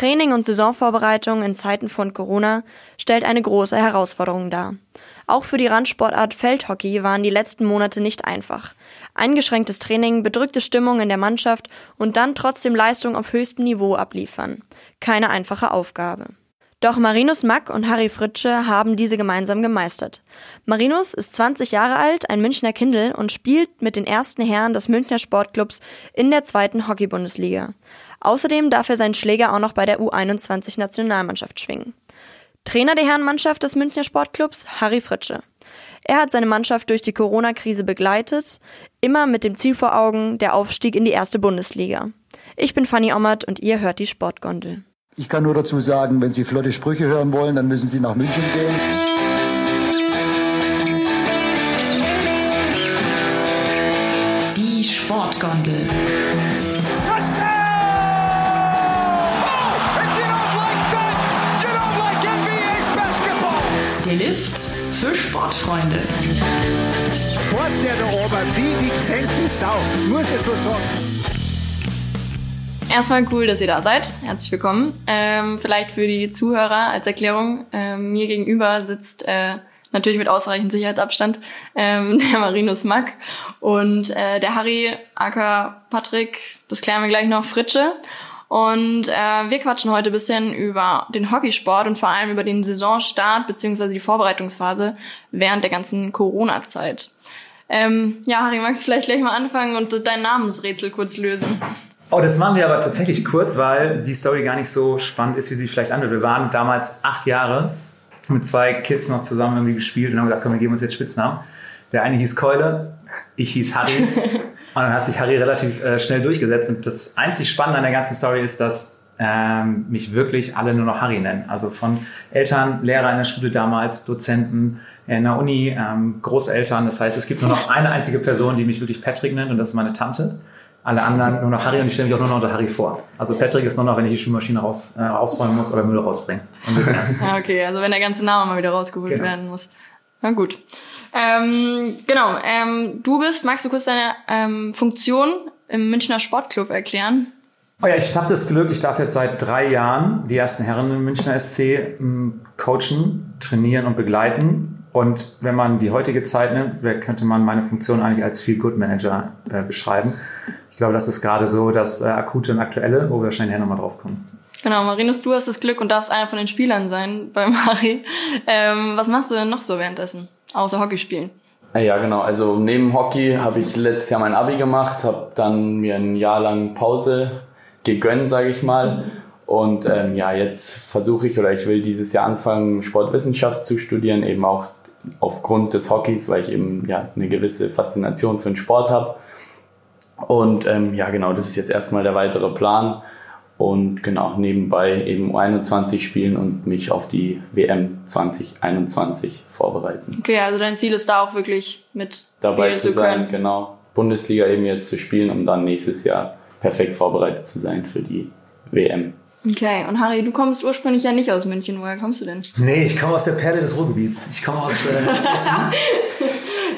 Training und Saisonvorbereitung in Zeiten von Corona stellt eine große Herausforderung dar. Auch für die Randsportart Feldhockey waren die letzten Monate nicht einfach. Eingeschränktes Training, bedrückte Stimmung in der Mannschaft und dann trotzdem Leistung auf höchstem Niveau abliefern. Keine einfache Aufgabe. Doch Marinus Mack und Harry Fritsche haben diese gemeinsam gemeistert. Marinus ist 20 Jahre alt, ein Münchner Kindel und spielt mit den ersten Herren des Münchner Sportclubs in der zweiten Hockeybundesliga. Außerdem darf er seinen Schläger auch noch bei der U21 Nationalmannschaft schwingen. Trainer der Herrenmannschaft des Münchner Sportclubs Harry Fritsche. Er hat seine Mannschaft durch die Corona-Krise begleitet, immer mit dem Ziel vor Augen, der Aufstieg in die erste Bundesliga. Ich bin Fanny Ommert und ihr hört die Sportgondel. Ich kann nur dazu sagen, wenn Sie flotte Sprüche hören wollen, dann müssen Sie nach München gehen. Die Sportgondel. Der Lift für Sportfreunde. Fort der da oben, wie die gesenkte Sau. Muss ich so sagen. Erstmal cool, dass ihr da seid. Herzlich willkommen. Ähm, vielleicht für die Zuhörer als Erklärung. Ähm, mir gegenüber sitzt äh, natürlich mit ausreichend Sicherheitsabstand ähm, der Marinus Mack und äh, der Harry Acker Patrick, das klären wir gleich noch, Fritsche. Und äh, wir quatschen heute ein bisschen über den Hockeysport und vor allem über den Saisonstart beziehungsweise die Vorbereitungsphase während der ganzen Corona-Zeit. Ähm, ja, Harry, magst du vielleicht gleich mal anfangen und dein Namensrätsel kurz lösen? Oh, das machen wir aber tatsächlich kurz, weil die Story gar nicht so spannend ist, wie sie vielleicht anhört. Wir waren damals acht Jahre mit zwei Kids noch zusammen irgendwie gespielt und haben gesagt, komm, wir geben uns jetzt Spitznamen. Der eine hieß Keule, ich hieß Harry. Und dann hat sich Harry relativ äh, schnell durchgesetzt. Und das einzig Spannende an der ganzen Story ist, dass ähm, mich wirklich alle nur noch Harry nennen. Also von Eltern, Lehrer in der Schule damals, Dozenten, in der Uni, ähm, Großeltern. Das heißt, es gibt nur noch eine einzige Person, die mich wirklich Patrick nennt und das ist meine Tante. Alle anderen nur noch Harry und ich stelle mich auch nur noch unter Harry vor. Also Patrick ist nur noch, wenn ich die Spülmaschine raus, äh, rausräumen muss oder Müll rausbringen. ja, okay, also wenn der ganze Name mal wieder rausgeholt genau. werden muss. Na gut. Ähm, genau, ähm, du bist, magst du kurz deine ähm, Funktion im Münchner Sportclub erklären? Oh ja, ich habe das Glück, ich darf jetzt seit drei Jahren die ersten Herren im Münchner SC ähm, coachen, trainieren und begleiten. Und wenn man die heutige Zeit nimmt, könnte man meine Funktion eigentlich als Feel-Good-Manager äh, beschreiben. Ich glaube, das ist gerade so das äh, Akute und Aktuelle, wo wir wahrscheinlich nochmal drauf kommen. Genau, Marinus, du hast das Glück und darfst einer von den Spielern sein beim Harry. Ähm, was machst du denn noch so währenddessen, außer Hockey spielen? Ja, genau. Also neben Hockey habe ich letztes Jahr mein Abi gemacht, habe dann mir ein Jahr lang Pause gegönnt, sage ich mal. Und ähm, ja, jetzt versuche ich oder ich will dieses Jahr anfangen, Sportwissenschaft zu studieren, eben auch aufgrund des Hockeys, weil ich eben ja eine gewisse Faszination für den Sport habe. Und ähm, ja, genau, das ist jetzt erstmal der weitere Plan und genau nebenbei eben U21 spielen und mich auf die WM 2021 vorbereiten. Okay, also dein Ziel ist da auch wirklich mit dabei zu sein, können. genau. Bundesliga eben jetzt zu spielen, um dann nächstes Jahr perfekt vorbereitet zu sein für die WM. Okay, und Harry, du kommst ursprünglich ja nicht aus München. Woher kommst du denn? Nee, ich komme aus der Perle des Ruhrgebiets. Ich komme aus äh, Essen.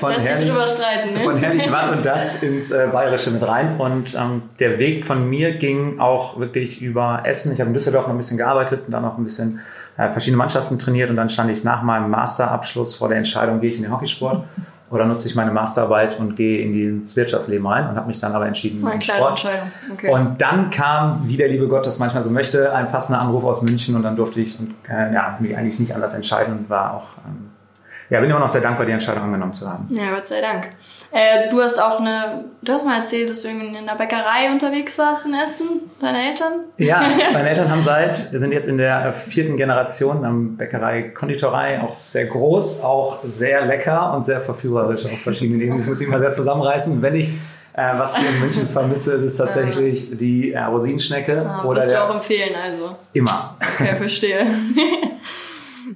Von Lass herrlich, drüber streiten, ne? Von herrlich Wann und Datt ins äh, Bayerische mit rein. Und ähm, der Weg von mir ging auch wirklich über Essen. Ich habe in Düsseldorf noch ein bisschen gearbeitet und dann noch ein bisschen äh, verschiedene Mannschaften trainiert. Und dann stand ich nach meinem Masterabschluss vor der Entscheidung, gehe ich in den Hockeysport oder nutze ich meine Masterarbeit und gehe in ins Wirtschaftsleben rein und habe mich dann aber entschieden Eine kleine Sport. Entscheidung. Okay. Und dann kam, wie der liebe Gott das manchmal so möchte, ein passender Anruf aus München und dann durfte ich äh, ja, mich eigentlich nicht anders entscheiden und war auch ähm, ja, bin immer noch sehr dankbar, die Entscheidung angenommen zu haben. Ja, Gott sei Dank. Äh, du hast auch eine, du hast mal erzählt, dass du in einer Bäckerei unterwegs warst in Essen, deine Eltern? Ja, meine Eltern haben seit, wir sind jetzt in der vierten Generation am Bäckerei Konditorei, auch sehr groß, auch sehr lecker und sehr verführerisch auf verschiedenen Ebenen. Ich muss mich mal sehr zusammenreißen. Wenn ich äh, was ich in München vermisse, ist es tatsächlich ja. die äh, Rosinenschnecke. Ah, oder du auch empfehlen, also? Immer. Okay, verstehe.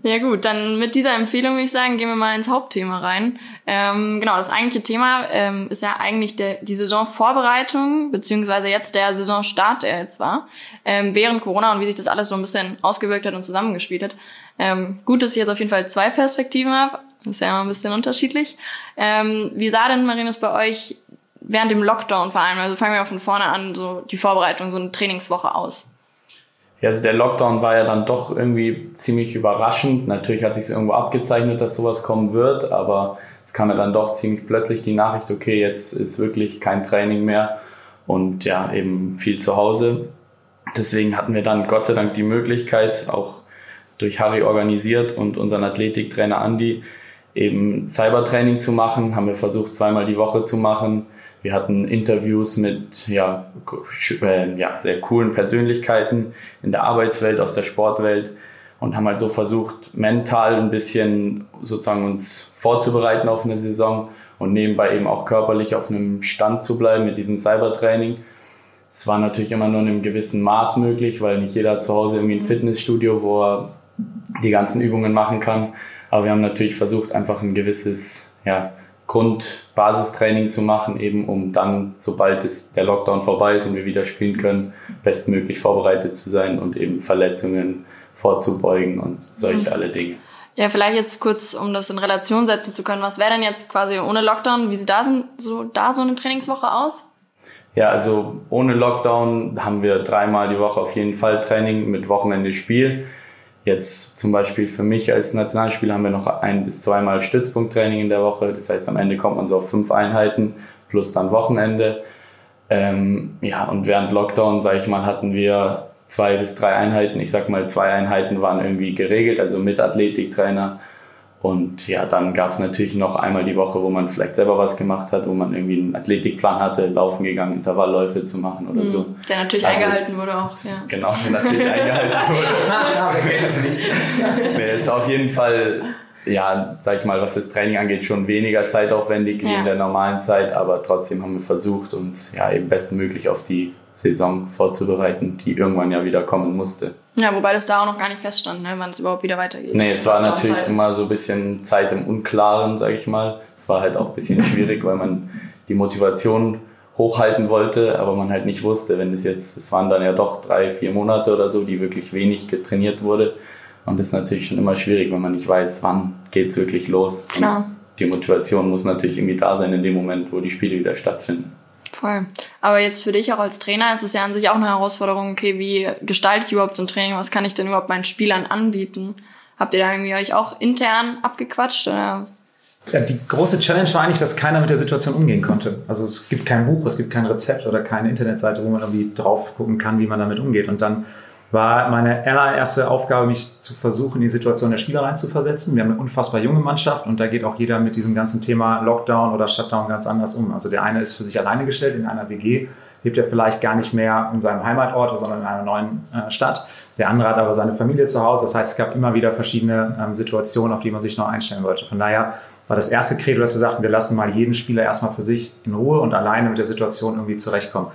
Ja gut, dann mit dieser Empfehlung würde ich sagen, gehen wir mal ins Hauptthema rein. Ähm, genau, das eigentliche Thema ähm, ist ja eigentlich der, die Saisonvorbereitung, beziehungsweise jetzt der Saisonstart, der jetzt war, ähm, während Corona und wie sich das alles so ein bisschen ausgewirkt hat und zusammengespielt hat. Ähm, gut, dass ich jetzt auf jeden Fall zwei Perspektiven habe. Das ist ja immer ein bisschen unterschiedlich. Ähm, wie sah denn, Marinus, bei euch während dem Lockdown vor allem, also fangen wir mal von vorne an, so die Vorbereitung, so eine Trainingswoche aus? Ja, also der Lockdown war ja dann doch irgendwie ziemlich überraschend. Natürlich hat sich irgendwo abgezeichnet, dass sowas kommen wird, aber es kam ja dann doch ziemlich plötzlich die Nachricht, okay, jetzt ist wirklich kein Training mehr und ja, eben viel zu Hause. Deswegen hatten wir dann Gott sei Dank die Möglichkeit, auch durch Harry organisiert und unseren Athletiktrainer Andy, eben Cybertraining zu machen. Haben wir versucht, zweimal die Woche zu machen wir hatten Interviews mit ja, äh, ja, sehr coolen Persönlichkeiten in der Arbeitswelt, aus der Sportwelt und haben halt so versucht, mental ein bisschen sozusagen uns vorzubereiten auf eine Saison und nebenbei eben auch körperlich auf einem Stand zu bleiben mit diesem Cybertraining. Es war natürlich immer nur in einem gewissen Maß möglich, weil nicht jeder zu Hause irgendwie ein Fitnessstudio, wo er die ganzen Übungen machen kann. Aber wir haben natürlich versucht, einfach ein gewisses ja, Grundbasistraining zu machen, eben um dann, sobald es, der Lockdown vorbei ist und wir wieder spielen können, bestmöglich vorbereitet zu sein und eben Verletzungen vorzubeugen und solche mhm. alle Dinge. Ja, vielleicht jetzt kurz, um das in Relation setzen zu können. Was wäre denn jetzt quasi ohne Lockdown? Wie sieht da, so, da so eine Trainingswoche aus? Ja, also ohne Lockdown haben wir dreimal die Woche auf jeden Fall Training mit Wochenende Spiel. Jetzt zum Beispiel für mich als Nationalspieler haben wir noch ein bis zweimal Stützpunkttraining in der Woche. Das heißt, am Ende kommt man so auf fünf Einheiten plus dann Wochenende. Ähm, ja, und während Lockdown, sage ich mal, hatten wir zwei bis drei Einheiten. Ich sag mal, zwei Einheiten waren irgendwie geregelt, also mit Athletiktrainer und ja, dann gab es natürlich noch einmal die Woche, wo man vielleicht selber was gemacht hat, wo man irgendwie einen Athletikplan hatte, laufen gegangen, Intervallläufe zu machen oder mhm. so. Der natürlich also eingehalten es, wurde auch, ja. Genau, der natürlich eingehalten wurde. nee, ist auf jeden Fall, ja, sag ich mal, was das Training angeht, schon weniger zeitaufwendig ja. wie in der normalen Zeit, aber trotzdem haben wir versucht, uns ja eben bestmöglich auf die Saison vorzubereiten, die irgendwann ja wieder kommen musste. Ja, wobei das da auch noch gar nicht feststand, ne, wann es überhaupt wieder weitergeht. Nee, es war natürlich Zeit. immer so ein bisschen Zeit im Unklaren, sage ich mal. Es war halt auch ein bisschen schwierig, weil man die Motivation hochhalten wollte, aber man halt nicht wusste, wenn es jetzt, es waren dann ja doch drei, vier Monate oder so, die wirklich wenig getrainiert wurde. Und das ist natürlich schon immer schwierig, wenn man nicht weiß, wann geht's wirklich los. Klar. Und die Motivation muss natürlich irgendwie da sein in dem Moment, wo die Spiele wieder stattfinden. Voll. Aber jetzt für dich auch als Trainer ist es ja an sich auch eine Herausforderung, okay, wie gestalte ich überhaupt so ein Training? Was kann ich denn überhaupt meinen Spielern anbieten? Habt ihr da irgendwie euch auch intern abgequatscht? Oder? Ja, die große Challenge war eigentlich, dass keiner mit der Situation umgehen konnte. Also es gibt kein Buch, es gibt kein Rezept oder keine Internetseite, wo man irgendwie drauf gucken kann, wie man damit umgeht. Und dann war meine allererste Aufgabe, mich zu versuchen, in die Situation der Spieler reinzuversetzen. Wir haben eine unfassbar junge Mannschaft und da geht auch jeder mit diesem ganzen Thema Lockdown oder Shutdown ganz anders um. Also der eine ist für sich alleine gestellt in einer WG, lebt ja vielleicht gar nicht mehr in seinem Heimatort, sondern in einer neuen äh, Stadt. Der andere hat aber seine Familie zu Hause. Das heißt, es gab immer wieder verschiedene ähm, Situationen, auf die man sich noch einstellen wollte. Von daher war das erste Credo, dass wir sagten, wir lassen mal jeden Spieler erstmal für sich in Ruhe und alleine mit der Situation irgendwie zurechtkommen.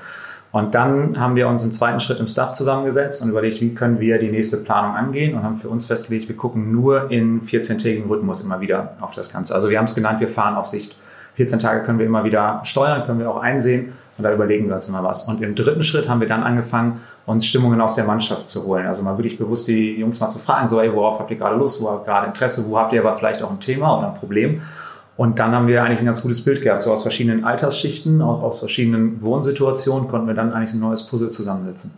Und dann haben wir uns im zweiten Schritt im Staff zusammengesetzt und überlegt, wie können wir die nächste Planung angehen und haben für uns festgelegt, wir gucken nur in 14-tägigen Rhythmus immer wieder auf das Ganze. Also wir haben es genannt, wir fahren auf Sicht. 14 Tage können wir immer wieder steuern, können wir auch einsehen und da überlegen wir uns immer was. Und im dritten Schritt haben wir dann angefangen, uns Stimmungen aus der Mannschaft zu holen. Also mal wirklich bewusst die Jungs mal zu fragen, so, ey, worauf habt ihr gerade Lust, wo habt ihr gerade Interesse, wo habt ihr aber vielleicht auch ein Thema oder ein Problem? Und dann haben wir eigentlich ein ganz gutes Bild gehabt. So aus verschiedenen Altersschichten, auch aus verschiedenen Wohnsituationen konnten wir dann eigentlich ein neues Puzzle zusammensetzen.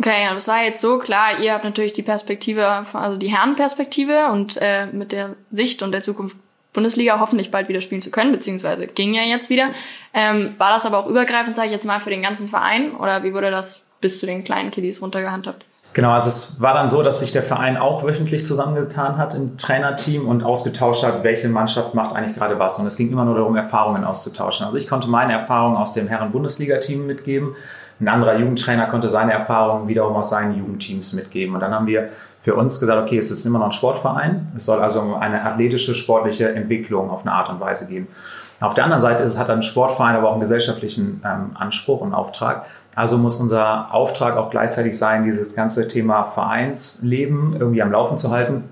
Okay, ja, das war jetzt so klar. Ihr habt natürlich die Perspektive, also die Herrenperspektive und äh, mit der Sicht und der Zukunft Bundesliga hoffentlich bald wieder spielen zu können, beziehungsweise ging ja jetzt wieder. Ähm, war das aber auch übergreifend, sage ich jetzt mal, für den ganzen Verein oder wie wurde das bis zu den kleinen Kiddies runtergehandhabt? Genau, also es war dann so, dass sich der Verein auch wöchentlich zusammengetan hat im Trainerteam und ausgetauscht hat, welche Mannschaft macht eigentlich gerade was. Und es ging immer nur darum, Erfahrungen auszutauschen. Also ich konnte meine Erfahrungen aus dem Herren-Bundesliga-Team mitgeben. Ein anderer Jugendtrainer konnte seine Erfahrungen wiederum aus seinen Jugendteams mitgeben. Und dann haben wir für uns gesagt, okay, es ist immer noch ein Sportverein. Es soll also eine athletische, sportliche Entwicklung auf eine Art und Weise geben. Auf der anderen Seite ist, hat ein Sportverein aber auch einen gesellschaftlichen ähm, Anspruch und Auftrag. Also muss unser Auftrag auch gleichzeitig sein, dieses ganze Thema Vereinsleben irgendwie am Laufen zu halten.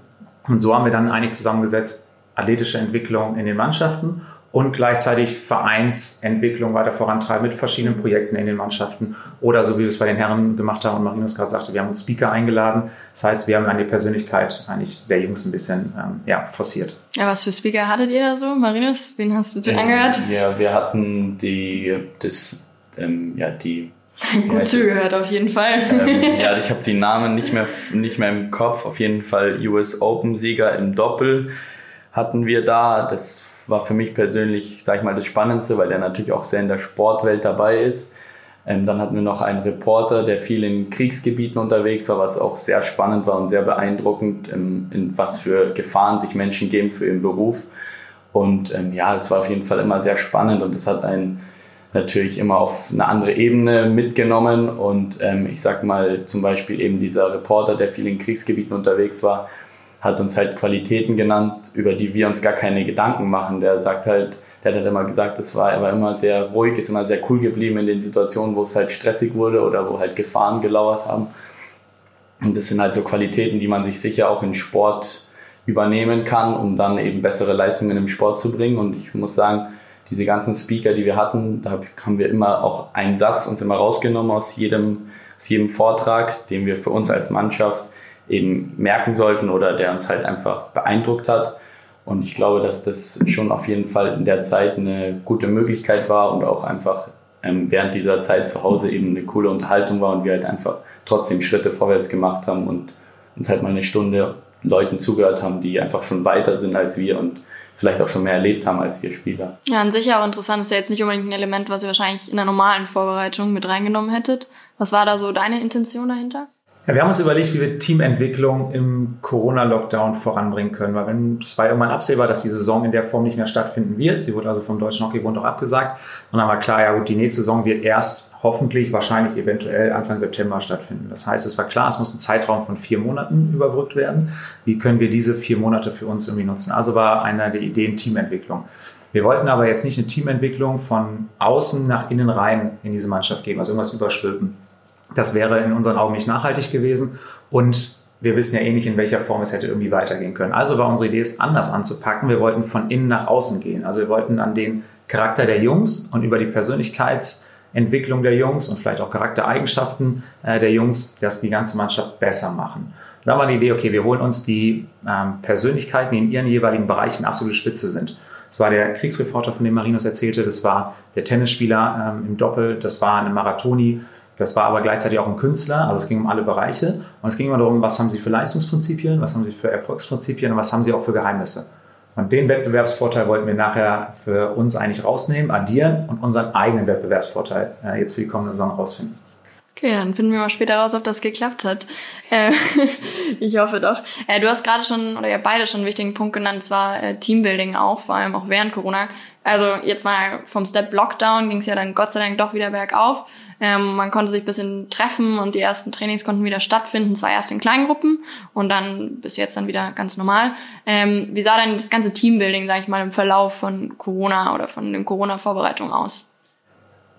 Und so haben wir dann eigentlich zusammengesetzt, athletische Entwicklung in den Mannschaften und gleichzeitig Vereinsentwicklung weiter vorantreiben mit verschiedenen Projekten in den Mannschaften oder so wie wir es bei den Herren gemacht haben und Marinus gerade sagte, wir haben uns Speaker eingeladen. Das heißt, wir haben an die Persönlichkeit eigentlich der Jungs ein bisschen ähm, ja, forciert. Ja, was für Speaker hattet ihr da so? Marinus, wen hast du dir ähm, angehört? Ja, wir hatten die, das, ähm, ja, die Gut zugehört auf jeden Fall. Ähm, ja, ich habe die Namen nicht mehr, nicht mehr im Kopf. Auf jeden Fall US Open Sieger im Doppel hatten wir da. Das war für mich persönlich, sag ich mal, das Spannendste, weil der natürlich auch sehr in der Sportwelt dabei ist. Ähm, dann hatten wir noch einen Reporter, der viel in Kriegsgebieten unterwegs war, was auch sehr spannend war und sehr beeindruckend, ähm, in was für Gefahren sich Menschen geben für ihren Beruf. Und ähm, ja, es war auf jeden Fall immer sehr spannend und es hat einen natürlich immer auf eine andere Ebene mitgenommen. Und ähm, ich sag mal, zum Beispiel eben dieser Reporter, der viel in Kriegsgebieten unterwegs war, hat uns halt Qualitäten genannt, über die wir uns gar keine Gedanken machen. Der sagt halt, der hat halt immer gesagt, es war, er war immer sehr ruhig, ist immer sehr cool geblieben in den Situationen, wo es halt stressig wurde oder wo halt Gefahren gelauert haben. Und das sind halt so Qualitäten, die man sich sicher auch in Sport übernehmen kann, um dann eben bessere Leistungen im Sport zu bringen. Und ich muss sagen, diese ganzen Speaker, die wir hatten, da haben wir immer auch einen Satz uns immer rausgenommen aus jedem, aus jedem Vortrag, den wir für uns als Mannschaft eben merken sollten oder der uns halt einfach beeindruckt hat. Und ich glaube, dass das schon auf jeden Fall in der Zeit eine gute Möglichkeit war und auch einfach ähm, während dieser Zeit zu Hause eben eine coole Unterhaltung war und wir halt einfach trotzdem Schritte vorwärts gemacht haben und uns halt mal eine Stunde Leuten zugehört haben, die einfach schon weiter sind als wir und vielleicht auch schon mehr erlebt haben als wir Spieler. Ja, an sich auch interessant ist ja jetzt nicht unbedingt ein Element, was ihr wahrscheinlich in der normalen Vorbereitung mit reingenommen hättet. Was war da so deine Intention dahinter? Ja, wir haben uns überlegt, wie wir Teamentwicklung im Corona-Lockdown voranbringen können, weil wenn, es war irgendwann absehbar, dass die Saison in der Form nicht mehr stattfinden wird. Sie wurde also vom Deutschen Hockeybund auch abgesagt. Und dann war klar, ja gut, die nächste Saison wird erst hoffentlich, wahrscheinlich, eventuell Anfang September stattfinden. Das heißt, es war klar, es muss ein Zeitraum von vier Monaten überbrückt werden. Wie können wir diese vier Monate für uns irgendwie nutzen? Also war einer der Ideen Teamentwicklung. Wir wollten aber jetzt nicht eine Teamentwicklung von außen nach innen rein in diese Mannschaft geben, also irgendwas überstülpen. Das wäre in unseren Augen nicht nachhaltig gewesen und wir wissen ja eh nicht, in welcher Form es hätte irgendwie weitergehen können. Also war unsere Idee, es anders anzupacken. Wir wollten von innen nach außen gehen. Also wir wollten an den Charakter der Jungs und über die Persönlichkeitsentwicklung der Jungs und vielleicht auch Charaktereigenschaften äh, der Jungs, das die ganze Mannschaft besser machen. Und da war die Idee, okay, wir holen uns die ähm, Persönlichkeiten, die in ihren jeweiligen Bereichen absolute Spitze sind. Das war der Kriegsreporter, von dem Marinus erzählte, das war der Tennisspieler ähm, im Doppel, das war eine Marathoni, das war aber gleichzeitig auch ein Künstler, also es ging um alle Bereiche. Und es ging immer darum, was haben sie für Leistungsprinzipien, was haben sie für Erfolgsprinzipien und was haben sie auch für Geheimnisse. Und den Wettbewerbsvorteil wollten wir nachher für uns eigentlich rausnehmen, addieren und unseren eigenen Wettbewerbsvorteil äh, jetzt für die kommende Saison rausfinden. Okay, dann finden wir mal später raus, ob das geklappt hat. Äh, ich hoffe doch. Äh, du hast gerade schon, oder ja beide schon einen wichtigen Punkt genannt, zwar äh, Teambuilding auch, vor allem auch während Corona. Also jetzt mal vom Step Lockdown ging es ja dann Gott sei Dank doch wieder bergauf. Ähm, man konnte sich ein bisschen treffen und die ersten Trainings konnten wieder stattfinden, zwar erst in Kleingruppen und dann bis jetzt dann wieder ganz normal. Ähm, wie sah denn das ganze Teambuilding, sage ich mal, im Verlauf von Corona oder von den Corona-Vorbereitungen aus?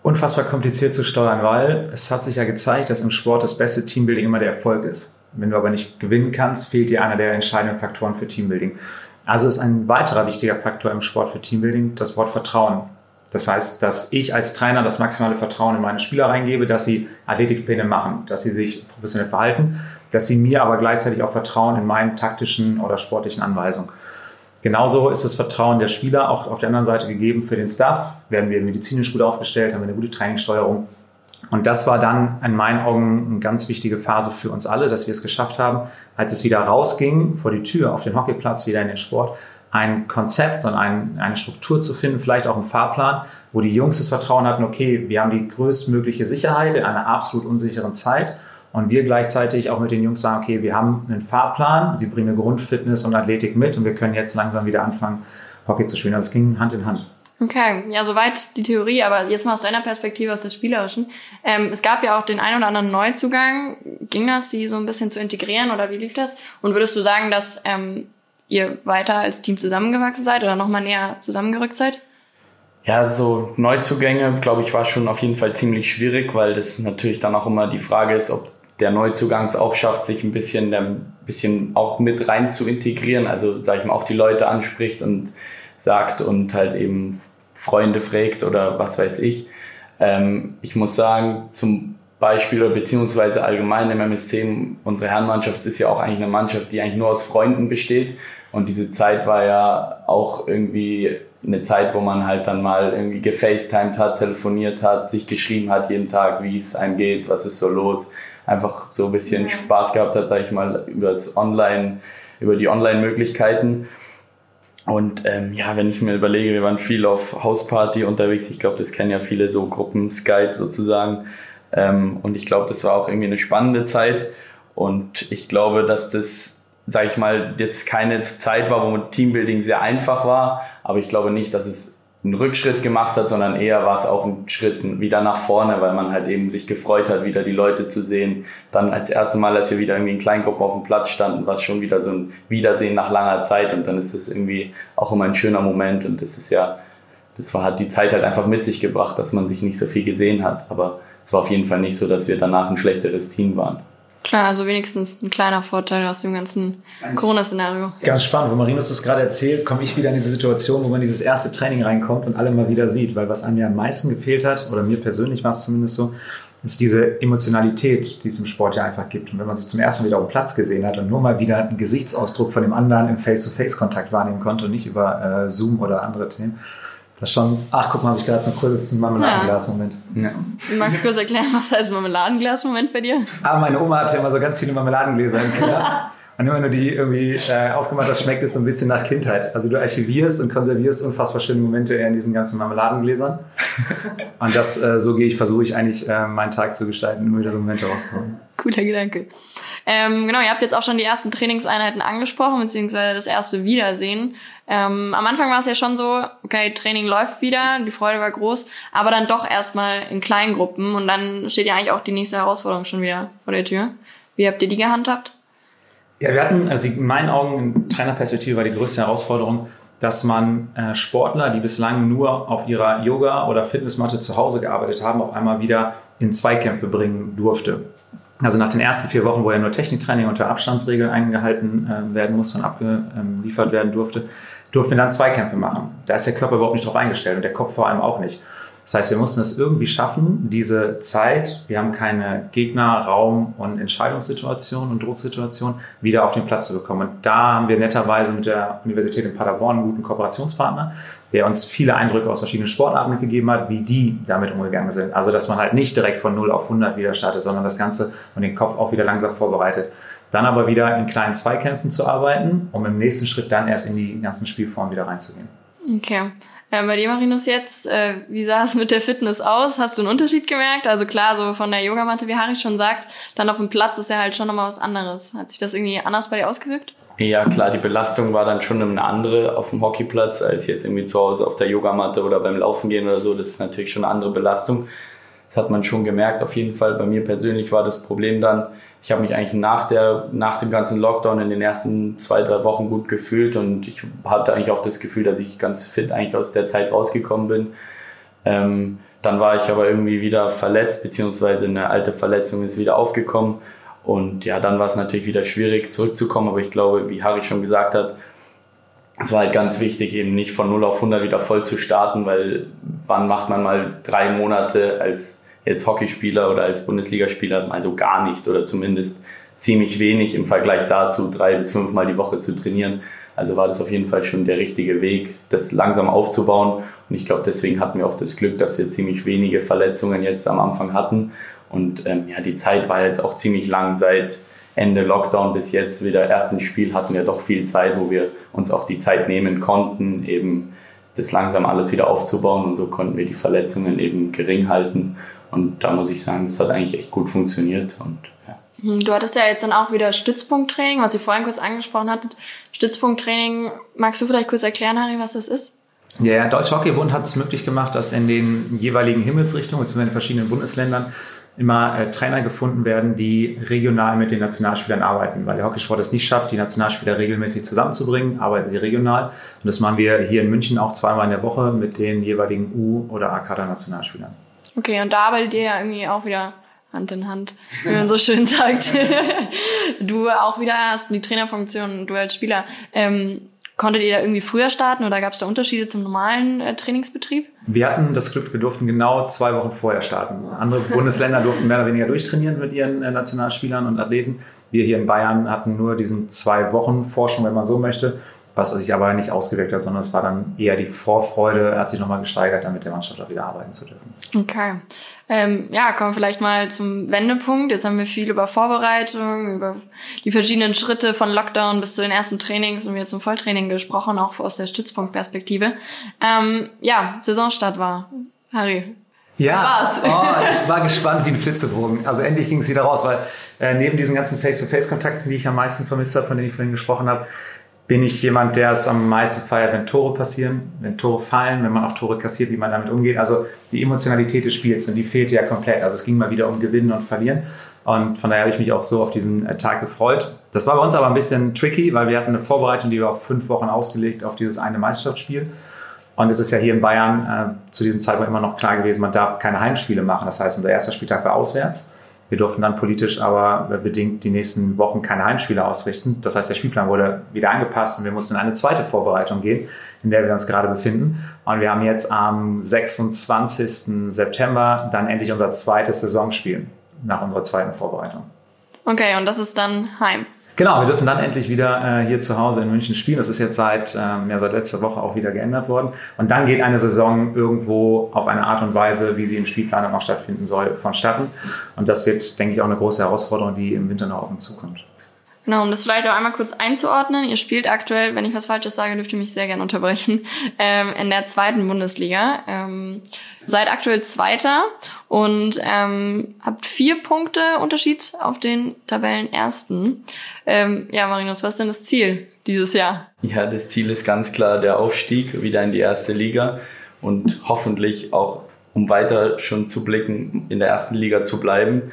unfassbar kompliziert zu steuern, weil es hat sich ja gezeigt, dass im Sport das beste Teambuilding immer der Erfolg ist. Wenn du aber nicht gewinnen kannst, fehlt dir einer der entscheidenden Faktoren für Teambuilding. Also ist ein weiterer wichtiger Faktor im Sport für Teambuilding das Wort Vertrauen. Das heißt, dass ich als Trainer das maximale Vertrauen in meine Spieler reingebe, dass sie Athletikpläne machen, dass sie sich professionell verhalten, dass sie mir aber gleichzeitig auch vertrauen in meinen taktischen oder sportlichen Anweisungen. Genauso ist das Vertrauen der Spieler auch auf der anderen Seite gegeben für den Staff. Werden wir medizinisch gut aufgestellt, haben wir eine gute Trainingssteuerung. Und das war dann in meinen Augen eine ganz wichtige Phase für uns alle, dass wir es geschafft haben, als es wieder rausging vor die Tür auf den Hockeyplatz, wieder in den Sport, ein Konzept und ein, eine Struktur zu finden, vielleicht auch einen Fahrplan, wo die Jungs das Vertrauen hatten, okay, wir haben die größtmögliche Sicherheit in einer absolut unsicheren Zeit und wir gleichzeitig auch mit den Jungs sagen, okay, wir haben einen Fahrplan, sie bringen eine Grundfitness und Athletik mit und wir können jetzt langsam wieder anfangen, Hockey zu spielen. Also es ging Hand in Hand. Okay, ja, soweit die Theorie, aber jetzt mal aus deiner Perspektive, aus der Spielerischen. Ähm, es gab ja auch den ein oder anderen Neuzugang. Ging das, sie so ein bisschen zu integrieren oder wie lief das? Und würdest du sagen, dass ähm, ihr weiter als Team zusammengewachsen seid oder nochmal näher zusammengerückt seid? Ja, so Neuzugänge, glaube ich, war schon auf jeden Fall ziemlich schwierig, weil das natürlich dann auch immer die Frage ist, ob der Neuzugang es auch schafft, sich ein bisschen, ein bisschen auch mit rein zu integrieren. Also, sag ich mal, auch die Leute anspricht und sagt und halt eben Freunde fragt oder was weiß ich. Ähm, ich muss sagen, zum Beispiel oder beziehungsweise allgemein im MSC, unsere Herrenmannschaft ist ja auch eigentlich eine Mannschaft, die eigentlich nur aus Freunden besteht. Und diese Zeit war ja auch irgendwie eine Zeit, wo man halt dann mal irgendwie gefacetimed hat, telefoniert hat, sich geschrieben hat jeden Tag, wie es einem geht, was ist so los. Einfach so ein bisschen Spaß gehabt hat, sag ich mal, über das Online, über die Online-Möglichkeiten. Und ähm, ja, wenn ich mir überlege, wir waren viel auf Hausparty unterwegs. Ich glaube, das kennen ja viele so Gruppen Skype sozusagen. Ähm, und ich glaube, das war auch irgendwie eine spannende Zeit. Und ich glaube, dass das, sage ich mal, jetzt keine Zeit war, wo Teambuilding sehr einfach war. Aber ich glaube nicht, dass es einen Rückschritt gemacht hat, sondern eher war es auch ein Schritt wieder nach vorne, weil man halt eben sich gefreut hat, wieder die Leute zu sehen. Dann als erstes Mal, als wir wieder irgendwie in Kleingruppen auf dem Platz standen, war es schon wieder so ein Wiedersehen nach langer Zeit und dann ist es irgendwie auch immer ein schöner Moment und das ist ja, das war, hat die Zeit halt einfach mit sich gebracht, dass man sich nicht so viel gesehen hat, aber es war auf jeden Fall nicht so, dass wir danach ein schlechteres Team waren. Klar, also wenigstens ein kleiner Vorteil aus dem ganzen Corona-Szenario. Ganz spannend, wo Marinus das gerade erzählt, komme ich wieder in diese Situation, wo man dieses erste Training reinkommt und alle mal wieder sieht, weil was einem ja am meisten gefehlt hat, oder mir persönlich war es zumindest so, ist diese Emotionalität, die es im Sport ja einfach gibt. Und wenn man sich zum ersten Mal wieder auf dem Platz gesehen hat und nur mal wieder einen Gesichtsausdruck von dem anderen im Face-to-Face-Kontakt wahrnehmen konnte und nicht über äh, Zoom oder andere Themen, das ist schon, ach guck mal, habe ich gerade so einen kurzen Marmeladenglas-Moment. Ja. Magst du kurz erklären, was heißt Marmeladenglas-Moment bei dir? Aber meine Oma hatte immer so ganz viele Marmeladengläser im Keller. Und immer nur die irgendwie äh, aufgemacht hast, schmeckt es so ein bisschen nach Kindheit. Also du archivierst und konservierst unfassbar schöne Momente in diesen ganzen Marmeladengläsern. Und das, äh, so gehe ich, versuche ich eigentlich äh, meinen Tag zu gestalten, immer wieder so Momente rauszuholen. Guter Gedanke. Ähm, genau, ihr habt jetzt auch schon die ersten Trainingseinheiten angesprochen, beziehungsweise das erste Wiedersehen. Ähm, am Anfang war es ja schon so, okay, Training läuft wieder, die Freude war groß, aber dann doch erstmal in kleinen Gruppen und dann steht ja eigentlich auch die nächste Herausforderung schon wieder vor der Tür. Wie habt ihr die gehandhabt? Ja, wir hatten, also in meinen Augen, in Trainerperspektive war die größte Herausforderung, dass man äh, Sportler, die bislang nur auf ihrer Yoga- oder Fitnessmatte zu Hause gearbeitet haben, auf einmal wieder in Zweikämpfe bringen durfte. Also nach den ersten vier Wochen, wo ja nur Techniktraining unter Abstandsregeln eingehalten äh, werden musste und abgeliefert werden durfte, durften wir dann Zweikämpfe machen. Da ist der Körper überhaupt nicht drauf eingestellt und der Kopf vor allem auch nicht. Das heißt, wir mussten es irgendwie schaffen, diese Zeit, wir haben keine Gegner, Raum und Entscheidungssituation und Drucksituation, wieder auf den Platz zu bekommen. Und da haben wir netterweise mit der Universität in Paderborn einen guten Kooperationspartner, der uns viele Eindrücke aus verschiedenen Sportarten mitgegeben hat, wie die damit umgegangen sind. Also, dass man halt nicht direkt von 0 auf 100 wieder startet, sondern das Ganze und den Kopf auch wieder langsam vorbereitet. Dann aber wieder in kleinen Zweikämpfen zu arbeiten, um im nächsten Schritt dann erst in die ganzen Spielformen wieder reinzugehen. Okay. Ja, bei dir, Marinus, jetzt, äh, wie sah es mit der Fitness aus? Hast du einen Unterschied gemerkt? Also klar, so von der Yogamatte, wie Harry schon sagt, dann auf dem Platz ist ja halt schon nochmal was anderes. Hat sich das irgendwie anders bei dir ausgewirkt? Ja, klar, die Belastung war dann schon eine andere auf dem Hockeyplatz als jetzt irgendwie zu Hause auf der Yogamatte oder beim Laufen gehen oder so. Das ist natürlich schon eine andere Belastung. Das hat man schon gemerkt. Auf jeden Fall bei mir persönlich war das Problem dann, ich habe mich eigentlich nach, der, nach dem ganzen Lockdown in den ersten zwei, drei Wochen gut gefühlt und ich hatte eigentlich auch das Gefühl, dass ich ganz fit eigentlich aus der Zeit rausgekommen bin. Ähm, dann war ich aber irgendwie wieder verletzt, beziehungsweise eine alte Verletzung ist wieder aufgekommen. Und ja, dann war es natürlich wieder schwierig zurückzukommen, aber ich glaube, wie Harry schon gesagt hat, es war halt ganz wichtig, eben nicht von 0 auf 100 wieder voll zu starten, weil wann macht man mal drei Monate als jetzt Hockeyspieler oder als Bundesligaspieler also gar nichts oder zumindest ziemlich wenig im Vergleich dazu, drei bis fünfmal die Woche zu trainieren. Also war das auf jeden Fall schon der richtige Weg, das langsam aufzubauen. Und ich glaube, deswegen hatten wir auch das Glück, dass wir ziemlich wenige Verletzungen jetzt am Anfang hatten. Und ähm, ja, die Zeit war jetzt auch ziemlich lang. Seit Ende Lockdown bis jetzt wieder ersten Spiel hatten wir doch viel Zeit, wo wir uns auch die Zeit nehmen konnten, eben das langsam alles wieder aufzubauen. Und so konnten wir die Verletzungen eben gering halten. Und da muss ich sagen, das hat eigentlich echt gut funktioniert. Und, ja. Hm, du hattest ja jetzt dann auch wieder Stützpunkttraining, was ihr vorhin kurz angesprochen hattet. Stützpunkttraining, magst du vielleicht kurz erklären, Harry, was das ist? Ja, der Deutsche Hockeybund hat es möglich gemacht, dass in den jeweiligen Himmelsrichtungen, beziehungsweise in den verschiedenen Bundesländern, immer äh, Trainer gefunden werden, die regional mit den Nationalspielern arbeiten, weil der Hockeysport es nicht schafft, die Nationalspieler regelmäßig zusammenzubringen, arbeiten sie regional. Und das machen wir hier in München auch zweimal in der Woche mit den jeweiligen U- oder A-Kader-Nationalspielern. Okay, und da arbeitet ihr ja irgendwie auch wieder Hand in Hand, wie man so schön sagt. du auch wieder hast die Trainerfunktion, du als Spieler. Ähm, konntet ihr da irgendwie früher starten oder gab es da Unterschiede zum normalen äh, Trainingsbetrieb? Wir hatten das Glück, wir durften genau zwei Wochen vorher starten. Andere Bundesländer durften mehr oder weniger durchtrainieren mit ihren äh, Nationalspielern und Athleten. Wir hier in Bayern hatten nur diesen zwei Wochen Forschung, wenn man so möchte. Was sich aber nicht ausgewirkt hat, sondern es war dann eher die Vorfreude, hat sich nochmal gesteigert, dann mit der Mannschaft auch wieder arbeiten zu dürfen. Okay. Ähm, ja, kommen wir vielleicht mal zum Wendepunkt. Jetzt haben wir viel über Vorbereitung, über die verschiedenen Schritte von Lockdown bis zu den ersten Trainings und wir zum Volltraining gesprochen, auch aus der Stützpunktperspektive. Ähm, ja, Saisonstart war. Harry, ja, oh, ich war gespannt wie ein Flitzebogen. Also endlich ging es wieder raus, weil äh, neben diesen ganzen Face-to-Face-Kontakten, die ich am meisten vermisst habe, von denen ich vorhin gesprochen habe, bin ich jemand, der es am meisten feiert, wenn Tore passieren, wenn Tore fallen, wenn man auch Tore kassiert, wie man damit umgeht. Also die Emotionalität des Spiels und die fehlte ja komplett. Also es ging mal wieder um Gewinnen und Verlieren. Und von daher habe ich mich auch so auf diesen äh, Tag gefreut. Das war bei uns aber ein bisschen tricky, weil wir hatten eine Vorbereitung, die war auf fünf Wochen ausgelegt auf dieses eine Meisterschaftsspiel. Und es ist ja hier in Bayern äh, zu diesem Zeitpunkt immer noch klar gewesen, man darf keine Heimspiele machen. Das heißt, unser erster Spieltag war auswärts. Wir durften dann politisch aber bedingt die nächsten Wochen keine Heimspiele ausrichten. Das heißt, der Spielplan wurde wieder angepasst und wir mussten in eine zweite Vorbereitung gehen, in der wir uns gerade befinden. Und wir haben jetzt am 26. September dann endlich unser zweites Saisonspiel nach unserer zweiten Vorbereitung. Okay, und das ist dann Heim. Genau, wir dürfen dann endlich wieder äh, hier zu Hause in München spielen. Das ist jetzt seit, ähm, ja, seit letzter Woche auch wieder geändert worden. Und dann geht eine Saison irgendwo auf eine Art und Weise, wie sie im Spielplan auch stattfinden soll, vonstatten. Und das wird, denke ich, auch eine große Herausforderung, die im Winter noch auf uns zukommt. Genau, um das vielleicht auch einmal kurz einzuordnen. Ihr spielt aktuell, wenn ich was Falsches sage, dürft ihr mich sehr gerne unterbrechen, ähm, in der zweiten Bundesliga. Ähm, seid aktuell Zweiter und ähm, habt vier Punkte Unterschied auf den Tabellenersten. Ähm, ja, Marinus, was ist denn das Ziel dieses Jahr? Ja, das Ziel ist ganz klar der Aufstieg wieder in die erste Liga und hoffentlich auch, um weiter schon zu blicken, in der ersten Liga zu bleiben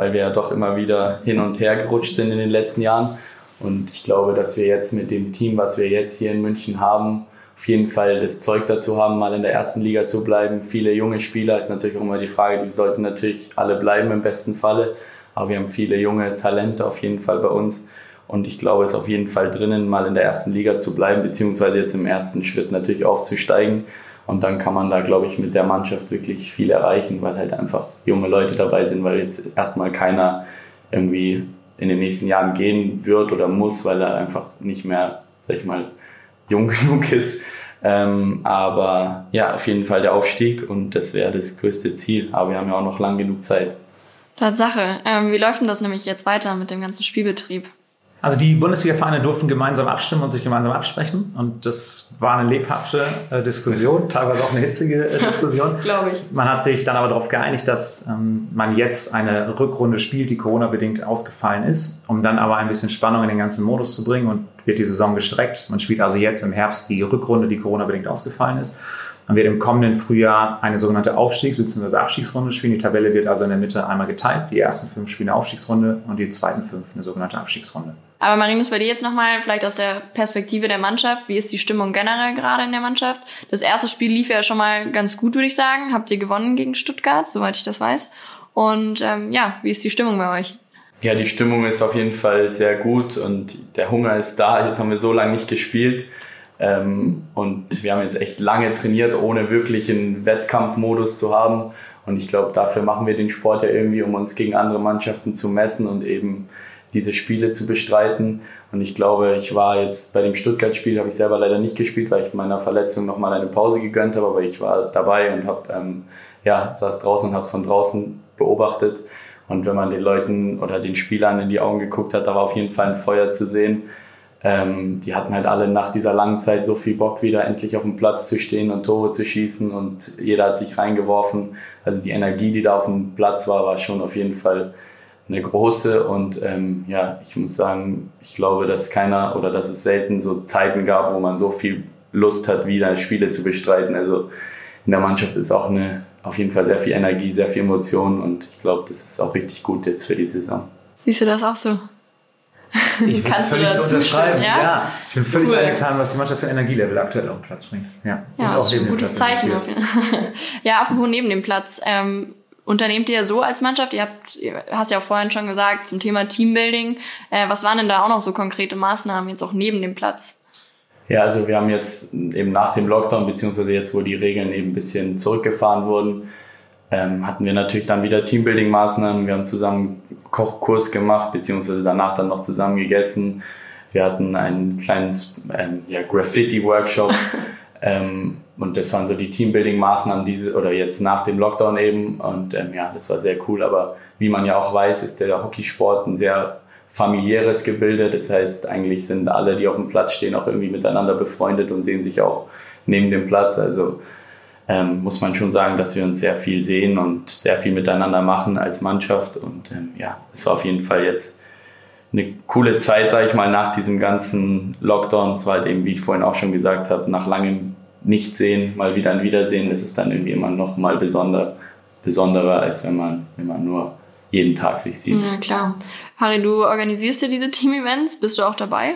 weil wir ja doch immer wieder hin und her gerutscht sind in den letzten Jahren. Und ich glaube, dass wir jetzt mit dem Team, was wir jetzt hier in München haben, auf jeden Fall das Zeug dazu haben, mal in der ersten Liga zu bleiben. Viele junge Spieler ist natürlich auch immer die Frage, die sollten natürlich alle bleiben im besten Falle. Aber wir haben viele junge Talente auf jeden Fall bei uns. Und ich glaube, es ist auf jeden Fall drinnen, mal in der ersten Liga zu bleiben, beziehungsweise jetzt im ersten Schritt natürlich aufzusteigen. Und dann kann man da, glaube ich, mit der Mannschaft wirklich viel erreichen, weil halt einfach junge Leute dabei sind, weil jetzt erstmal keiner irgendwie in den nächsten Jahren gehen wird oder muss, weil er einfach nicht mehr, sag ich mal, jung genug ist. Ähm, aber ja, auf jeden Fall der Aufstieg und das wäre das größte Ziel. Aber wir haben ja auch noch lang genug Zeit. Tatsache. Ähm, wie läuft denn das nämlich jetzt weiter mit dem ganzen Spielbetrieb? Also die Bundesliga-Vereine durften gemeinsam abstimmen und sich gemeinsam absprechen. Und das war eine lebhafte äh, Diskussion, teilweise auch eine hitzige äh, Diskussion. Glaube ich. Man hat sich dann aber darauf geeinigt, dass ähm, man jetzt eine Rückrunde spielt, die Corona-bedingt ausgefallen ist, um dann aber ein bisschen Spannung in den ganzen Modus zu bringen und wird die Saison gestreckt. Man spielt also jetzt im Herbst die Rückrunde, die Corona-bedingt ausgefallen ist. Man wird im kommenden Frühjahr eine sogenannte Aufstiegs- bzw. Abstiegsrunde spielen. Die Tabelle wird also in der Mitte einmal geteilt. Die ersten fünf spielen eine Aufstiegsrunde und die zweiten fünf eine sogenannte Abstiegsrunde. Aber Marinus, bei dir jetzt nochmal, vielleicht aus der Perspektive der Mannschaft, wie ist die Stimmung generell gerade in der Mannschaft? Das erste Spiel lief ja schon mal ganz gut, würde ich sagen. Habt ihr gewonnen gegen Stuttgart, soweit ich das weiß. Und ähm, ja, wie ist die Stimmung bei euch? Ja, die Stimmung ist auf jeden Fall sehr gut und der Hunger ist da. Jetzt haben wir so lange nicht gespielt. Ähm, und wir haben jetzt echt lange trainiert, ohne wirklich einen Wettkampfmodus zu haben. Und ich glaube, dafür machen wir den Sport ja irgendwie, um uns gegen andere Mannschaften zu messen und eben diese Spiele zu bestreiten. Und ich glaube, ich war jetzt bei dem Stuttgart-Spiel, habe ich selber leider nicht gespielt, weil ich meiner Verletzung nochmal eine Pause gegönnt habe, aber ich war dabei und habe, ähm, ja, saß draußen und habe es von draußen beobachtet. Und wenn man den Leuten oder den Spielern in die Augen geguckt hat, da war auf jeden Fall ein Feuer zu sehen. Ähm, die hatten halt alle nach dieser langen Zeit so viel Bock, wieder endlich auf dem Platz zu stehen und Tore zu schießen und jeder hat sich reingeworfen. Also die Energie, die da auf dem Platz war, war schon auf jeden Fall eine große und ähm, ja, ich muss sagen, ich glaube, dass keiner oder dass es selten so Zeiten gab, wo man so viel Lust hat, wieder Spiele zu bestreiten. Also in der Mannschaft ist auch eine, auf jeden Fall sehr viel Energie, sehr viel Emotion und ich glaube, das ist auch richtig gut jetzt für die Saison. Siehst du das auch so? Ich kann völlig so unterschreiben. Ja? ja? ich bin völlig Cool. angetan, was die Mannschaft für Energielevel aktuell auf den Platz bringt. Ja, Ja, Und das ist ein neben dem gutes Platz Zeichen. ja, apropos neben dem Platz. Ähm, unternehmt ihr so als Mannschaft? Ihr habt, ihr hast ja auch vorhin schon gesagt, zum Thema Teambuilding. Äh, was waren denn da auch noch so konkrete Maßnahmen jetzt auch neben dem Platz? Ja, also wir haben jetzt eben nach dem Lockdown, beziehungsweise jetzt, wo die Regeln eben ein bisschen zurückgefahren wurden, ähm, hatten wir natürlich dann wieder Teambuilding-Maßnahmen. Wir haben zusammen Kochkurs gemacht, beziehungsweise danach dann noch zusammen gegessen. Wir hatten einen kleinen ähm, ja, Graffiti-Workshop. ähm, und das waren so die Teambuilding-Maßnahmen, diese oder jetzt nach dem Lockdown eben. Und ähm, ja, das war sehr cool. Aber wie man ja auch weiß, ist der Hockeysport ein sehr familiäres Gebilde. Das heißt, eigentlich sind alle, die auf dem Platz stehen, auch irgendwie miteinander befreundet und sehen sich auch neben dem Platz. Also ähm, muss man schon sagen, dass wir uns sehr viel sehen und sehr viel miteinander machen als Mannschaft. Und ähm, ja, es war auf jeden Fall jetzt eine coole Zeit, sage ich mal, nach diesem ganzen Lockdown. Es war halt eben, wie ich vorhin auch schon gesagt habe, nach langem Nichtsehen, mal wieder ein Wiedersehen. Ist dann irgendwie immer noch mal besonder, besonderer, als wenn man, wenn man nur jeden Tag sich sieht. Ja, klar. Harry, du organisierst ja diese Team-Events. Bist du auch dabei?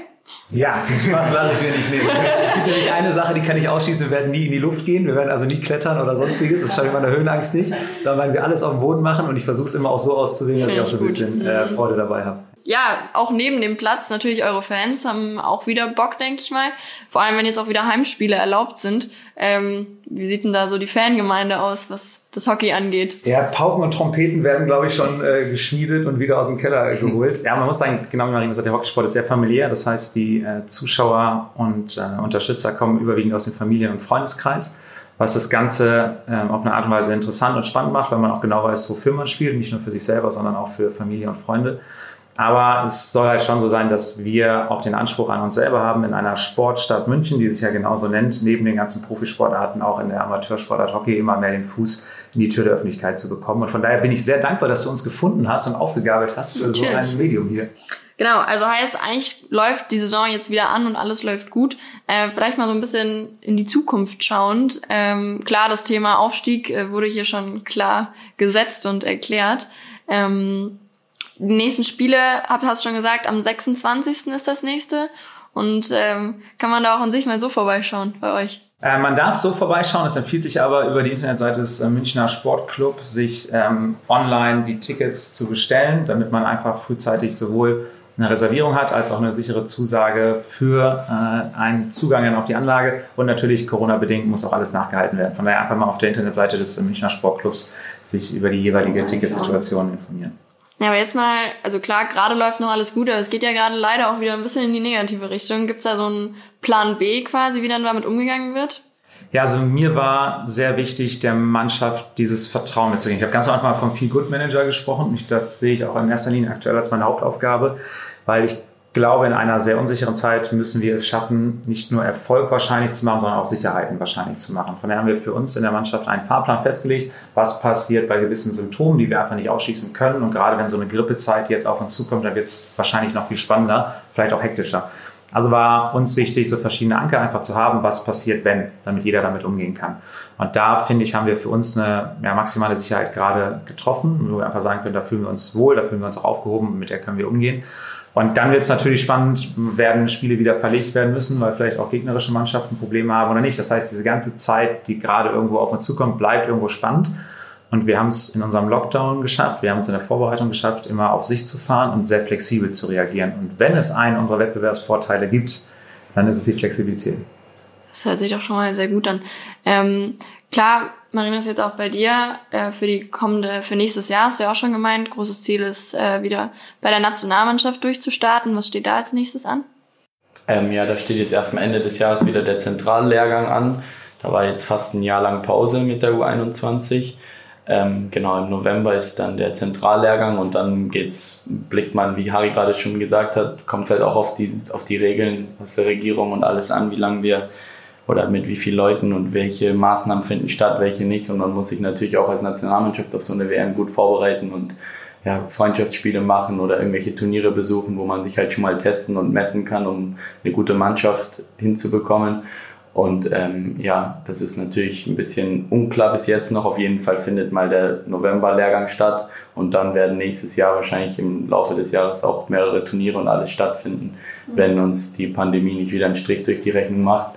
Ja, den Spaß lasse ich mir nicht nehmen. Es gibt nämlich eine Sache, die kann ich ausschließen. Wir werden nie in die Luft gehen. Wir werden also nie klettern oder sonstiges. Das schaffe ich meiner Höhenangst nicht. Da werden wir alles auf dem Boden machen und ich versuche es immer auch so auszuwählen, dass ich auch so ein bisschen äh, Freude dabei habe ja, auch neben dem Platz, natürlich eure Fans haben auch wieder Bock, denke ich mal. Vor allem, wenn jetzt auch wieder Heimspiele erlaubt sind. Ähm, wie sieht denn da so die Fangemeinde aus, was das Hockey angeht? Ja, Pauken und Trompeten werden, glaube ich, schon äh, geschmiedet und wieder aus dem Keller geholt. ja, man muss sagen, genau wie Marina sagt, der Hockeysport ist sehr familiär. Das heißt, die äh, Zuschauer und äh, Unterstützer kommen überwiegend aus dem Familien- und Freundeskreis was das Ganze ähm, auf eine Art und Weise interessant und spannend macht, weil man auch genau weiß, wofür man spielt, nicht nur für sich selber, sondern auch für Familie und Freunde. Aber es soll halt schon so sein, dass wir auch den Anspruch an uns selber haben, in einer Sportstadt München, die sich ja genauso nennt, neben den ganzen Profisportarten auch in der Amateursportart Hockey immer mehr den Fuß in die Tür der Öffentlichkeit zu bekommen. Und von daher bin ich sehr dankbar, dass du uns gefunden hast und aufgegabelt hast für Natürlich. so ein Medium hier. Genau, also heißt eigentlich läuft die Saison jetzt wieder an und alles läuft gut. Äh, vielleicht mal so ein bisschen in die Zukunft schauend. Ähm, klar, das Thema Aufstieg äh, wurde hier schon klar gesetzt und erklärt. Ähm, die nächsten Spiele, hast du schon gesagt, am 26. ist das nächste. Und ähm, kann man da auch an sich mal so vorbeischauen bei euch? Äh, man darf so vorbeischauen, es empfiehlt sich aber über die Internetseite des äh, Münchner Sportclubs, sich ähm, online die Tickets zu bestellen, damit man einfach frühzeitig sowohl eine Reservierung hat, als auch eine sichere Zusage für äh, einen Zugang dann auf die Anlage. Und natürlich Corona-bedingt muss auch alles nachgehalten werden. Von daher einfach mal auf der Internetseite des Münchner Sportclubs sich über die jeweilige Ticketsituation informieren. Ja, aber jetzt mal, also klar, gerade läuft noch alles gut, aber es geht ja gerade leider auch wieder ein bisschen in die negative Richtung. Gibt's da so einen Plan B quasi, wie dann damit umgegangen wird? Ja, also mir war sehr wichtig, der Mannschaft dieses Vertrauen mitzugeben. Ich habe ganz am Anfang vom Feel Good Manager gesprochen. Das sehe ich auch in erster Linie aktuell als meine Hauptaufgabe, weil ich glaube, in einer sehr unsicheren Zeit müssen wir es schaffen, nicht nur Erfolg wahrscheinlich zu machen, sondern auch Sicherheiten wahrscheinlich zu machen. Von daher haben wir für uns in der Mannschaft einen Fahrplan festgelegt, was passiert bei gewissen Symptomen, die wir einfach nicht ausschließen können. Und gerade wenn so eine Grippezeit jetzt auf uns zukommt, dann wird es wahrscheinlich noch viel spannender, vielleicht auch hektischer. Also war uns wichtig, so verschiedene Anker einfach zu haben, was passiert, wenn, damit jeder damit umgehen kann. Und da, finde ich, haben wir für uns eine ja, maximale Sicherheit gerade getroffen, wo wir einfach sagen können, da fühlen wir uns wohl, da fühlen wir uns auch aufgehoben, mit der können wir umgehen. Und dann wird es natürlich spannend, werden Spiele wieder verlegt werden müssen, weil vielleicht auch gegnerische Mannschaften Probleme haben oder nicht. Das heißt, diese ganze Zeit, die gerade irgendwo auf uns zukommt, bleibt irgendwo spannend. Und wir haben es in unserem Lockdown geschafft, wir haben es in der Vorbereitung geschafft, immer auf sich zu fahren und sehr flexibel zu reagieren. Und wenn es einen unserer Wettbewerbsvorteile gibt, dann ist es die Flexibilität. Das hört sich doch schon mal sehr gut an. Ähm, klar, Marina ist jetzt auch bei dir äh, für die kommende, für nächstes Jahr, hast du ja auch schon gemeint, großes Ziel ist, äh, wieder bei der Nationalmannschaft durchzustarten. Was steht da als nächstes an? Ähm, ja, da steht jetzt erstmal Ende des Jahres wieder der Zentrallehrgang an. Da war jetzt fast ein Jahr lang Pause mit der U21. Ähm, genau, im November ist dann der Zentrallehrgang und dann geht's, blickt man, wie Harry gerade schon gesagt hat, kommt es halt auch auf die, auf die Regeln aus der Regierung und alles an, wie lange wir oder mit wie vielen Leuten und welche Maßnahmen finden statt, welche nicht. Und man muss sich natürlich auch als Nationalmannschaft auf so eine WM gut vorbereiten und ja, Freundschaftsspiele machen oder irgendwelche Turniere besuchen, wo man sich halt schon mal testen und messen kann, um eine gute Mannschaft hinzubekommen. Und ähm, ja, das ist natürlich ein bisschen unklar bis jetzt noch. Auf jeden Fall findet mal der November-Lehrgang statt und dann werden nächstes Jahr wahrscheinlich im Laufe des Jahres auch mehrere Turniere und alles stattfinden, wenn uns die Pandemie nicht wieder einen Strich durch die Rechnung macht.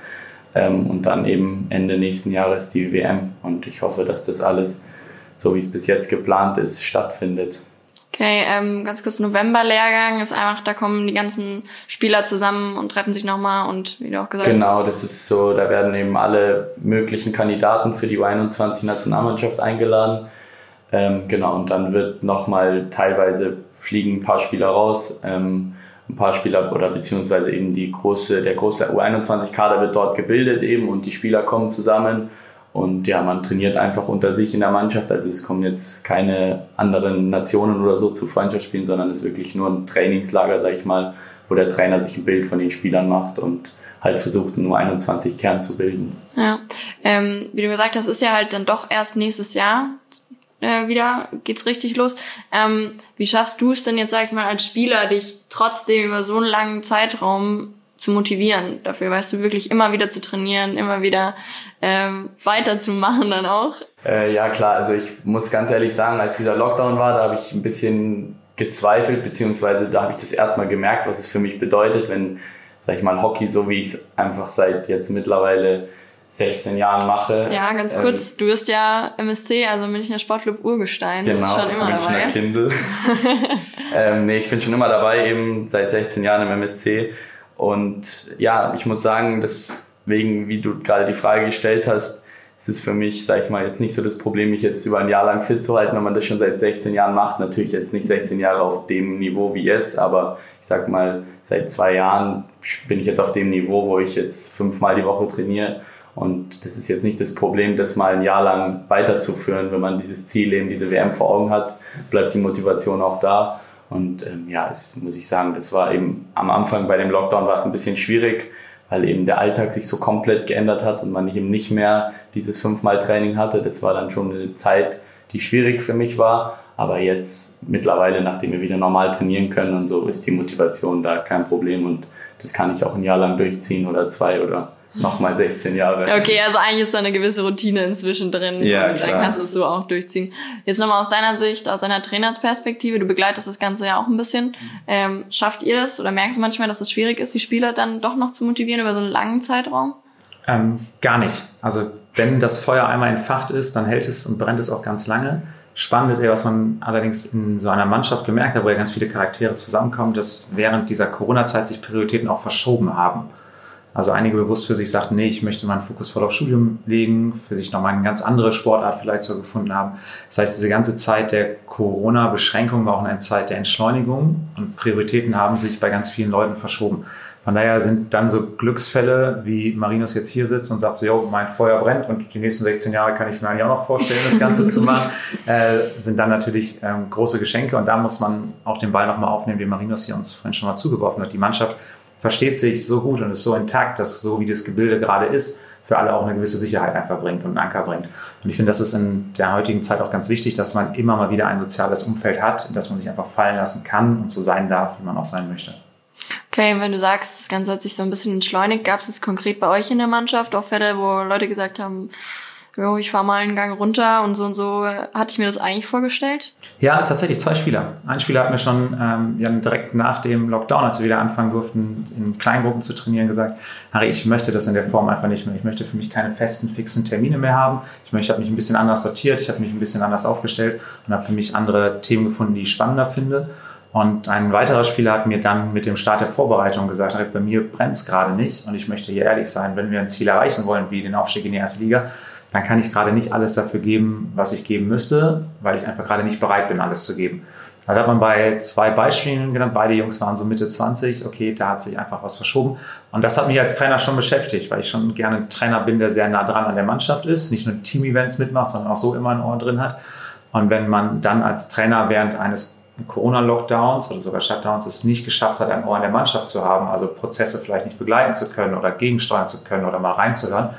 Ähm, und dann eben Ende nächsten Jahres die WM. Und ich hoffe, dass das alles, so wie es bis jetzt geplant ist, stattfindet. Okay, ähm, ganz kurz November-Lehrgang ist einfach, da kommen die ganzen Spieler zusammen und treffen sich nochmal und wie du auch gesagt hast. Genau, das ist so, da werden eben alle möglichen Kandidaten für die U21-Nationalmannschaft eingeladen. Ähm, genau, und dann wird nochmal teilweise fliegen ein paar Spieler raus. Ähm, ein paar Spieler oder beziehungsweise eben die große, der große U21-Kader wird dort gebildet eben und die Spieler kommen zusammen und ja, man trainiert einfach unter sich in der Mannschaft. Also es kommen jetzt keine anderen Nationen oder so zu Freundschaftsspielen, sondern es ist wirklich nur ein Trainingslager, sag ich mal, wo der Trainer sich ein Bild von den Spielern macht und halt versucht, nur 21 Kern zu bilden. Ja, ähm, wie du gesagt hast, ist ja halt dann doch erst nächstes Jahr äh, wieder geht's richtig los. Ähm, wie schaffst du es denn jetzt, sag ich mal, als Spieler, dich trotzdem über so einen langen Zeitraum zu motivieren dafür, weißt du, wirklich immer wieder zu trainieren, immer wieder ähm, weiterzumachen dann auch? Äh, ja, klar, also ich muss ganz ehrlich sagen, als dieser Lockdown war, da habe ich ein bisschen gezweifelt, beziehungsweise da habe ich das erstmal gemerkt, was es für mich bedeutet, wenn, sag ich mal, Hockey, so wie ich es einfach seit jetzt mittlerweile 16 Jahren mache. Ja, ganz ähm, kurz, du bist ja MSC, also Münchner Sportclub Urgestein. Genau, du bist schon immer Münchner dabei. Kindle. ähm, nee, ich bin schon immer dabei, eben seit 16 Jahren im MSC. Und ja, ich muss sagen, deswegen, wie du gerade die Frage gestellt hast, ist es für mich, sag ich mal, jetzt nicht so das Problem, mich jetzt über ein Jahr lang fit zu halten, wenn man das schon seit 16 Jahren macht. Natürlich jetzt nicht 16 Jahre auf dem Niveau wie jetzt, aber ich sag mal, seit zwei Jahren bin ich jetzt auf dem Niveau, wo ich jetzt fünfmal die Woche trainiere. Und das ist jetzt nicht das Problem, das mal ein Jahr lang weiterzuführen. Wenn man dieses Ziel, eben diese WM vor Augen hat, bleibt die Motivation auch da. Und ähm, ja, es muss ich sagen, das war eben am Anfang bei dem Lockdown war es ein bisschen schwierig, weil eben der Alltag sich so komplett geändert hat und man eben nicht mehr dieses fünfmal Training hatte. Das war dann schon eine Zeit, die schwierig für mich war. Aber jetzt mittlerweile, nachdem wir wieder normal trainieren können und so, ist die Motivation da kein Problem und das kann ich auch ein Jahr lang durchziehen oder zwei oder nochmal 16 Jahre. Okay, also eigentlich ist da eine gewisse Routine inzwischen drin Ja, und klar. dann kannst du es so auch durchziehen. Jetzt nochmal aus deiner Sicht, aus deiner Trainersperspektive, du begleitest das Ganze ja auch ein bisschen. Ähm, schafft ihr das oder merkst du manchmal, dass es schwierig ist, die Spieler dann doch noch zu motivieren über so einen langen Zeitraum? Ähm, gar nicht. Also wenn das Feuer einmal entfacht ist, dann hält es und brennt es auch ganz lange. Spannend ist eher, was man allerdings in so einer Mannschaft gemerkt hat, wo ja ganz viele Charaktere zusammenkommen, dass während dieser Corona-Zeit sich Prioritäten auch verschoben haben. Also einige bewusst für sich sagten, nee, ich möchte meinen Fokus voll auf Studium legen, für sich nochmal eine ganz andere Sportart vielleicht so gefunden haben. Das heißt, diese ganze Zeit der Corona-Beschränkung war auch eine Zeit der Entschleunigung und Prioritäten haben sich bei ganz vielen Leuten verschoben. Von daher sind dann so Glücksfälle, wie Marinus jetzt hier sitzt und sagt so, jo, mein Feuer brennt und die nächsten 16 Jahre kann ich mir eigentlich auch noch vorstellen, das Ganze zu machen, äh, sind dann natürlich ähm, große Geschenke und da muss man auch den Ball nochmal aufnehmen, den Marinus hier uns vorhin schon mal zugeworfen hat. Die Mannschaft versteht sich so gut und ist so intakt, dass so wie das Gebilde gerade ist, für alle auch eine gewisse Sicherheit einfach bringt und einen Anker bringt. Und ich finde, das ist in der heutigen Zeit auch ganz wichtig, dass man immer mal wieder ein soziales Umfeld hat, in das man sich einfach fallen lassen kann und so sein darf, wie man auch sein möchte. Okay, wenn du sagst, das Ganze hat sich so ein bisschen entschleunigt, gab es es konkret bei euch in der Mannschaft auch Fälle, wo Leute gesagt haben, jo, ich fahr mal einen Gang runter und so und so, hatte ich mir das eigentlich vorgestellt? Ja, tatsächlich zwei Spieler. Ein Spieler hat mir schon ähm, direkt nach dem Lockdown, als wir wieder anfangen durften, in Kleingruppen zu trainieren, gesagt, Harry, ich möchte das in der Form einfach nicht mehr. Ich möchte für mich keine festen, fixen Termine mehr haben. Ich ich habe mich ein bisschen anders sortiert, ich habe mich ein bisschen anders aufgestellt und habe für mich andere Themen gefunden, die ich spannender finde. Und ein weiterer Spieler hat mir dann mit dem Start der Vorbereitung gesagt, bei mir brennt es gerade nicht und ich möchte hier ehrlich sein, wenn wir ein Ziel erreichen wollen, wie den Aufstieg in die erste Liga, dann kann ich gerade nicht alles dafür geben, was ich geben müsste, weil ich einfach gerade nicht bereit bin, alles zu geben. Da hat man bei zwei Beispielen genannt, beide Jungs waren so Mitte 20, okay, da hat sich einfach was verschoben. Und das hat mich als Trainer schon beschäftigt, weil ich schon gerne ein Trainer bin, der sehr nah dran an der Mannschaft ist, nicht nur Team-Events mitmacht, sondern auch so immer ein Ohr drin hat. Und wenn man dann als Trainer während eines Corona-Lockdowns oder sogar Shutdowns es nicht geschafft hat, ein Ohr an der Mannschaft zu haben, also Prozesse vielleicht nicht begleiten zu können oder gegensteuern zu können oder mal reinzuhören,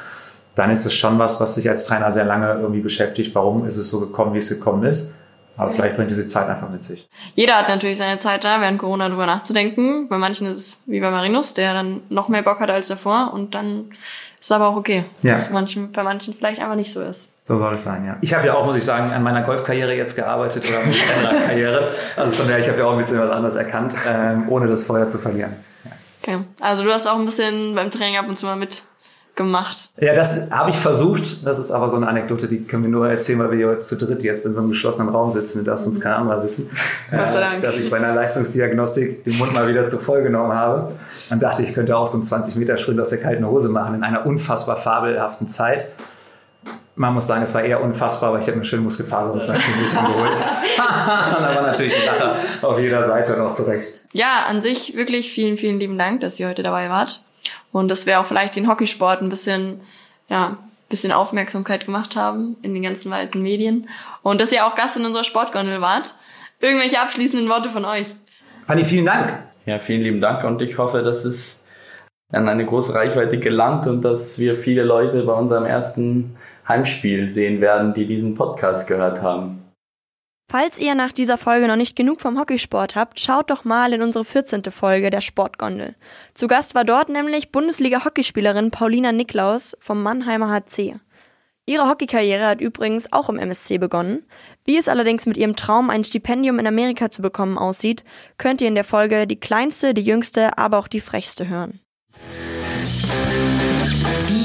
dann ist es schon was, was sich als Trainer sehr lange irgendwie beschäftigt. Warum ist es so gekommen, wie es gekommen ist? Aber vielleicht bringt diese Zeit einfach mit sich. Jeder hat natürlich seine Zeit da, während Corona drüber nachzudenken. Bei manchen ist es wie bei Marinus, der dann noch mehr Bock hat als davor und dann ist aber auch okay, Ja. dass manchen, bei manchen vielleicht einfach nicht so ist. So soll es sein, ja. Ich habe ja auch, muss ich sagen, an meiner Golfkarriere jetzt gearbeitet oder an meiner Karriere. Also von daher, ich habe ja auch ein bisschen was anderes erkannt, ähm, ohne das Feuer zu verlieren. Okay. Also du hast auch ein bisschen beim Training ab und zu mal mitgemacht. Ja, das habe ich versucht. Das ist aber so eine Anekdote, die können wir nur erzählen, weil wir hier zu dritt jetzt in so einem geschlossenen Raum sitzen. Da darf uns kein anderer wissen. Gott sei Äh, Dank. Dass ich bei einer Leistungsdiagnostik den Mund mal wieder zu voll genommen habe. Und dachte, ich könnte auch so einen 20-Meter-Sprint aus der kalten Hose machen in einer unfassbar fabelhaften Zeit. Man muss sagen, es war eher unfassbar, aber ich habe mir schön Muskelfaser das natürlich geholt. Und da war natürlich ein Lacher auf jeder Seite und auch zurecht. ja, an sich wirklich vielen, vielen lieben Dank, dass ihr heute dabei wart. Und dass wir auch vielleicht den Hockeysport ein bisschen, ja, bisschen Aufmerksamkeit gemacht haben in den ganzen weiten Medien. Und dass ihr auch Gast in unserer Sportgondel wart. Irgendwelche abschließenden Worte von euch? Fanny, vielen Dank. Ja, vielen lieben Dank und ich hoffe, dass es an eine große Reichweite gelangt und dass wir viele Leute bei unserem ersten Heimspiel sehen werden, die diesen Podcast gehört haben. Falls ihr nach dieser Folge noch nicht genug vom Hockeysport habt, schaut doch mal in unsere 14. Folge der Sportgondel. Zu Gast war dort nämlich Bundesliga-Hockeyspielerin Paulina Niklaus vom Mannheimer HC. Ihre Hockeykarriere hat übrigens auch im MSC begonnen. Wie es allerdings mit ihrem Traum, ein Stipendium in Amerika zu bekommen, aussieht, könnt ihr in der Folge die kleinste, die jüngste, aber auch die frechste hören.